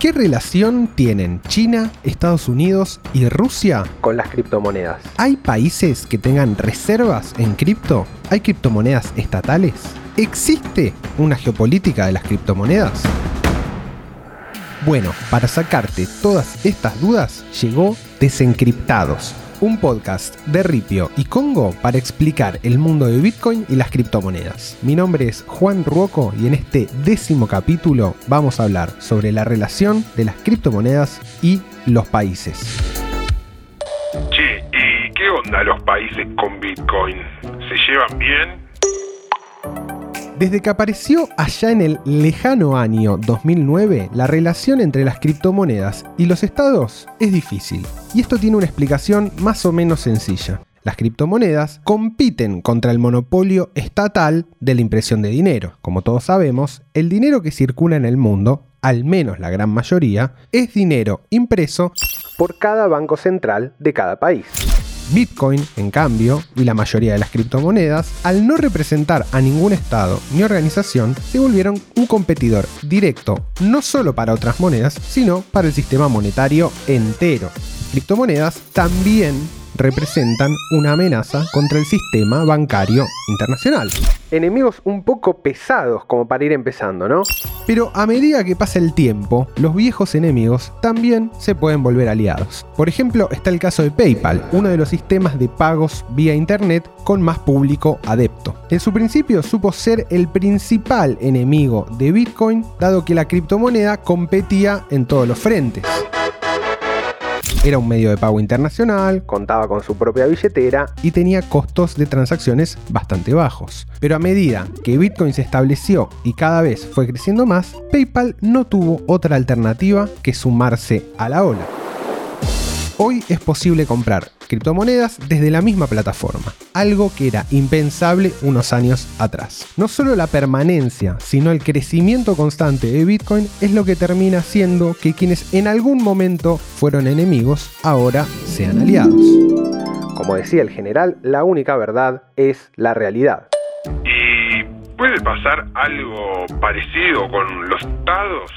¿Qué relación tienen China, Estados Unidos y Rusia con las criptomonedas? ¿Hay países que tengan reservas en cripto? ¿Hay criptomonedas estatales? ¿Existe una geopolítica de las criptomonedas? Bueno, para sacarte todas estas dudas, llegó Desencriptados, un podcast de Ripio y Congo para explicar el mundo de Bitcoin y las criptomonedas. Mi nombre es Juan Ruoco y en este décimo capítulo vamos a hablar sobre la relación de las criptomonedas y los países. Che, ¿y qué onda los países con Bitcoin? ¿Se llevan bien? Desde que apareció allá en el lejano año 2009, la relación entre las criptomonedas y los estados es difícil. Y esto tiene una explicación más o menos sencilla. Las criptomonedas compiten contra el monopolio estatal de la impresión de dinero. Como todos sabemos, el dinero que circula en el mundo, al menos la gran mayoría, es dinero impreso por cada banco central de cada país. Bitcoin, en cambio, y la mayoría de las criptomonedas, al no representar a ningún estado ni organización, se volvieron un competidor directo no solo para otras monedas, sino para el sistema monetario entero. Criptomonedas también representan una amenaza contra el sistema bancario internacional. Enemigos un poco pesados como para ir empezando, ¿no? Pero a medida que pasa el tiempo, los viejos enemigos también se pueden volver aliados. Por ejemplo, está el caso de PayPal, uno de los sistemas de pagos vía Internet con más público adepto. En su principio supo ser el principal enemigo de Bitcoin, dado que la criptomoneda competía en todos los frentes. Era un medio de pago internacional, contaba con su propia billetera y tenía costos de transacciones bastante bajos. Pero a medida que Bitcoin se estableció y cada vez fue creciendo más, PayPal no tuvo otra alternativa que sumarse a la ola. Hoy es posible comprar criptomonedas desde la misma plataforma, algo que era impensable unos años atrás. No solo la permanencia, sino el crecimiento constante de Bitcoin es lo que termina haciendo que quienes en algún momento fueron enemigos ahora sean aliados. Como decía el general, la única verdad es la realidad. ¿Y puede pasar algo parecido con los estados?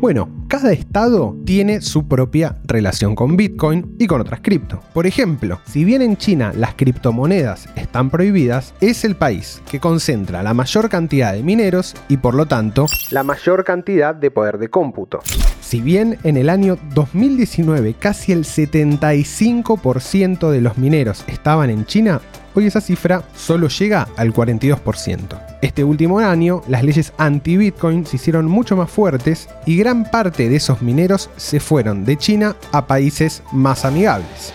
Bueno, cada estado tiene su propia relación con Bitcoin y con otras cripto. Por ejemplo, si bien en China las criptomonedas están prohibidas, es el país que concentra la mayor cantidad de mineros y por lo tanto la mayor cantidad de poder de cómputo. Si bien en el año 2019 casi el 75% de los mineros estaban en China, hoy esa cifra solo llega al 42%. Este último año, las leyes anti-Bitcoin se hicieron mucho más fuertes y gran parte de esos mineros se fueron de China a países más amigables.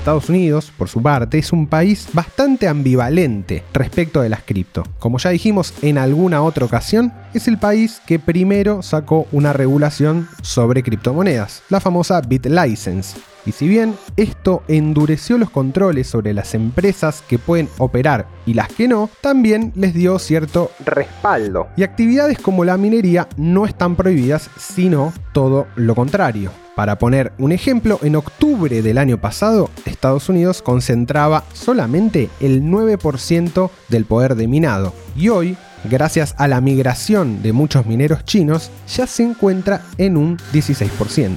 Estados Unidos, por su parte, es un país bastante ambivalente respecto de las cripto. Como ya dijimos en alguna otra ocasión, es el país que primero sacó una regulación sobre criptomonedas, la famosa BitLicense, y si bien esto endureció los controles sobre las empresas que pueden operar y las que no, también les dio cierto respaldo. Y actividades como la minería no están prohibidas, sino todo lo contrario. Para poner un ejemplo, en octubre del año pasado, Estados Unidos concentraba solamente el 9% del poder de minado. Y hoy, gracias a la migración de muchos mineros chinos, ya se encuentra en un 16%.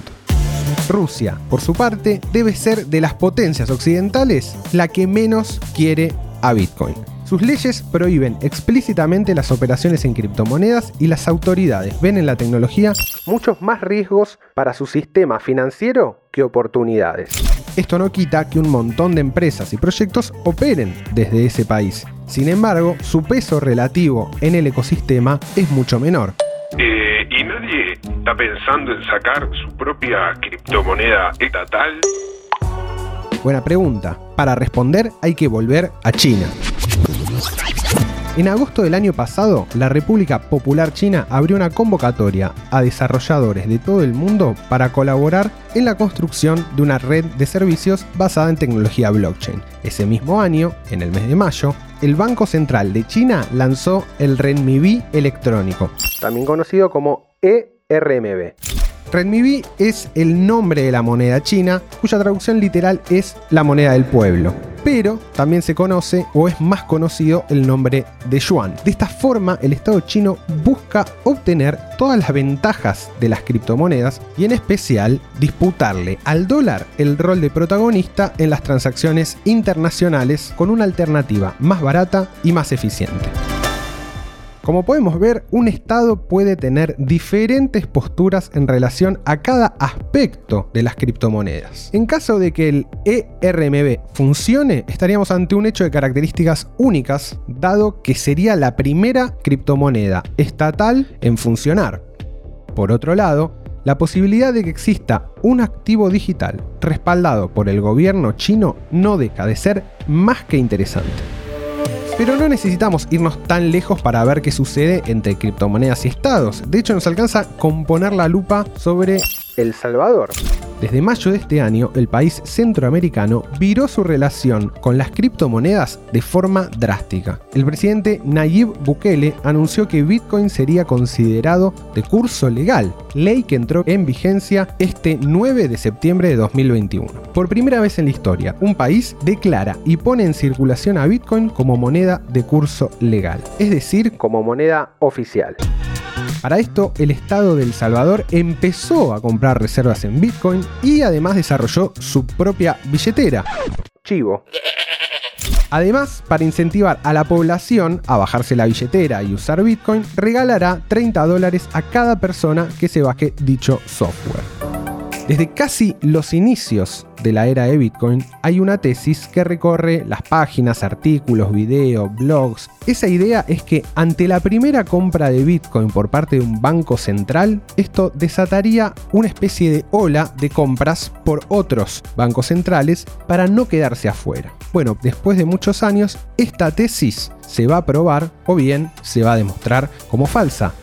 Rusia, por su parte, debe ser de las potencias occidentales la que menos quiere a Bitcoin. Sus leyes prohíben explícitamente las operaciones en criptomonedas y las autoridades ven en la tecnología muchos más riesgos para su sistema financiero que oportunidades. Esto no quita que un montón de empresas y proyectos operen desde ese país. Sin embargo, su peso relativo en el ecosistema es mucho menor. Eh, ¿Y nadie está pensando en sacar su propia criptomoneda estatal? Buena pregunta. Para responder hay que volver a China. En agosto del año pasado, la República Popular China abrió una convocatoria a desarrolladores de todo el mundo para colaborar en la construcción de una red de servicios basada en tecnología blockchain. Ese mismo año, en el mes de mayo, el Banco Central de China lanzó el renminbi electrónico, también conocido como ERMB Renminbi es el nombre de la moneda china, cuya traducción literal es la moneda del pueblo. Pero también se conoce o es más conocido el nombre de yuan. De esta forma, el Estado chino busca obtener todas las ventajas de las criptomonedas y en especial disputarle al dólar el rol de protagonista en las transacciones internacionales con una alternativa más barata y más eficiente. Como podemos ver, un Estado puede tener diferentes posturas en relación a cada aspecto de las criptomonedas. En caso de que el ERMB funcione, estaríamos ante un hecho de características únicas, dado que sería la primera criptomoneda estatal en funcionar. Por otro lado, la posibilidad de que exista un activo digital respaldado por el gobierno chino no deja de ser más que interesante. Pero no necesitamos irnos tan lejos para ver qué sucede entre criptomonedas y estados. De hecho, nos alcanza con poner la lupa sobre El Salvador. Desde mayo de este año, el país centroamericano viró su relación con las criptomonedas de forma drástica. El presidente Nayib Bukele anunció que Bitcoin sería considerado de curso legal, ley que entró en vigencia este 9 de septiembre de 2021. Por primera vez en la historia, un país declara y pone en circulación a Bitcoin como moneda de curso legal, es decir, como moneda oficial. Para esto, el Estado de El Salvador empezó a comprar reservas en Bitcoin y además desarrolló su propia billetera. Chivo. Además, para incentivar a la población a bajarse la billetera y usar Bitcoin, regalará 30 dólares a cada persona que se baje dicho software. Desde casi los inicios de la era de Bitcoin hay una tesis que recorre las páginas, artículos, videos, blogs. Esa idea es que ante la primera compra de Bitcoin por parte de un banco central, esto desataría una especie de ola de compras por otros bancos centrales para no quedarse afuera. Bueno, después de muchos años, esta tesis se va a probar o bien se va a demostrar como falsa.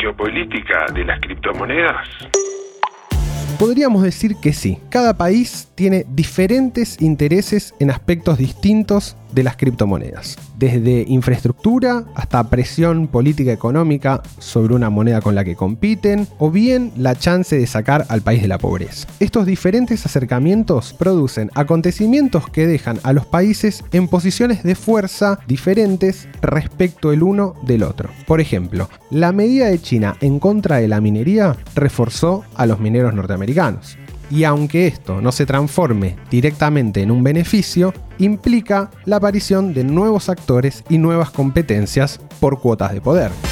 ¿Existe una geopolítica de las criptomonedas? Podríamos decir que sí. Cada país tiene diferentes intereses en aspectos distintos de las criptomonedas. Desde infraestructura hasta presión política económica sobre una moneda con la que compiten o bien la chance de sacar al país de la pobreza. Estos diferentes acercamientos producen acontecimientos que dejan a los países en posiciones de fuerza diferentes respecto el uno del otro. Por ejemplo, la medida de China en contra de la minería reforzó a los mineros norteamericanos y aunque esto no se transforme directamente en un beneficio, implica la aparición de nuevos actores y nuevas competencias por cuotas de poder.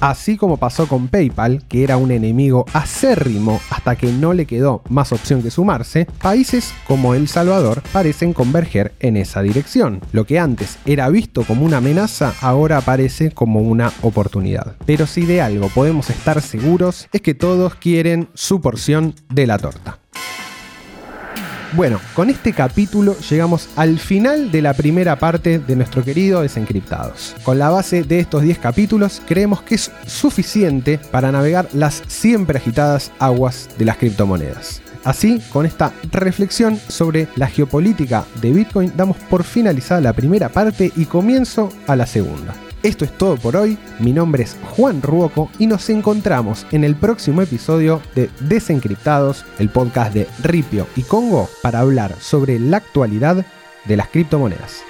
Así como pasó con PayPal, que era un enemigo acérrimo hasta que no le quedó más opción que sumarse, países como El Salvador parecen converger en esa dirección. Lo que antes era visto como una amenaza, ahora aparece como una oportunidad. Pero si de algo podemos estar seguros, es que todos quieren su porción de la torta. Bueno, con este capítulo llegamos al final de la primera parte de nuestro querido Desencriptados. Con la base de estos 10 capítulos, creemos que es suficiente para navegar las siempre agitadas aguas de las criptomonedas. Así, con esta reflexión sobre la geopolítica de Bitcoin, damos por finalizada la primera parte y comienzo a la segunda. Esto es todo por hoy, mi nombre es Juan Ruoco y nos encontramos en el próximo episodio de Desencriptados, el podcast de Ripio y Congo, para hablar sobre la actualidad de las criptomonedas.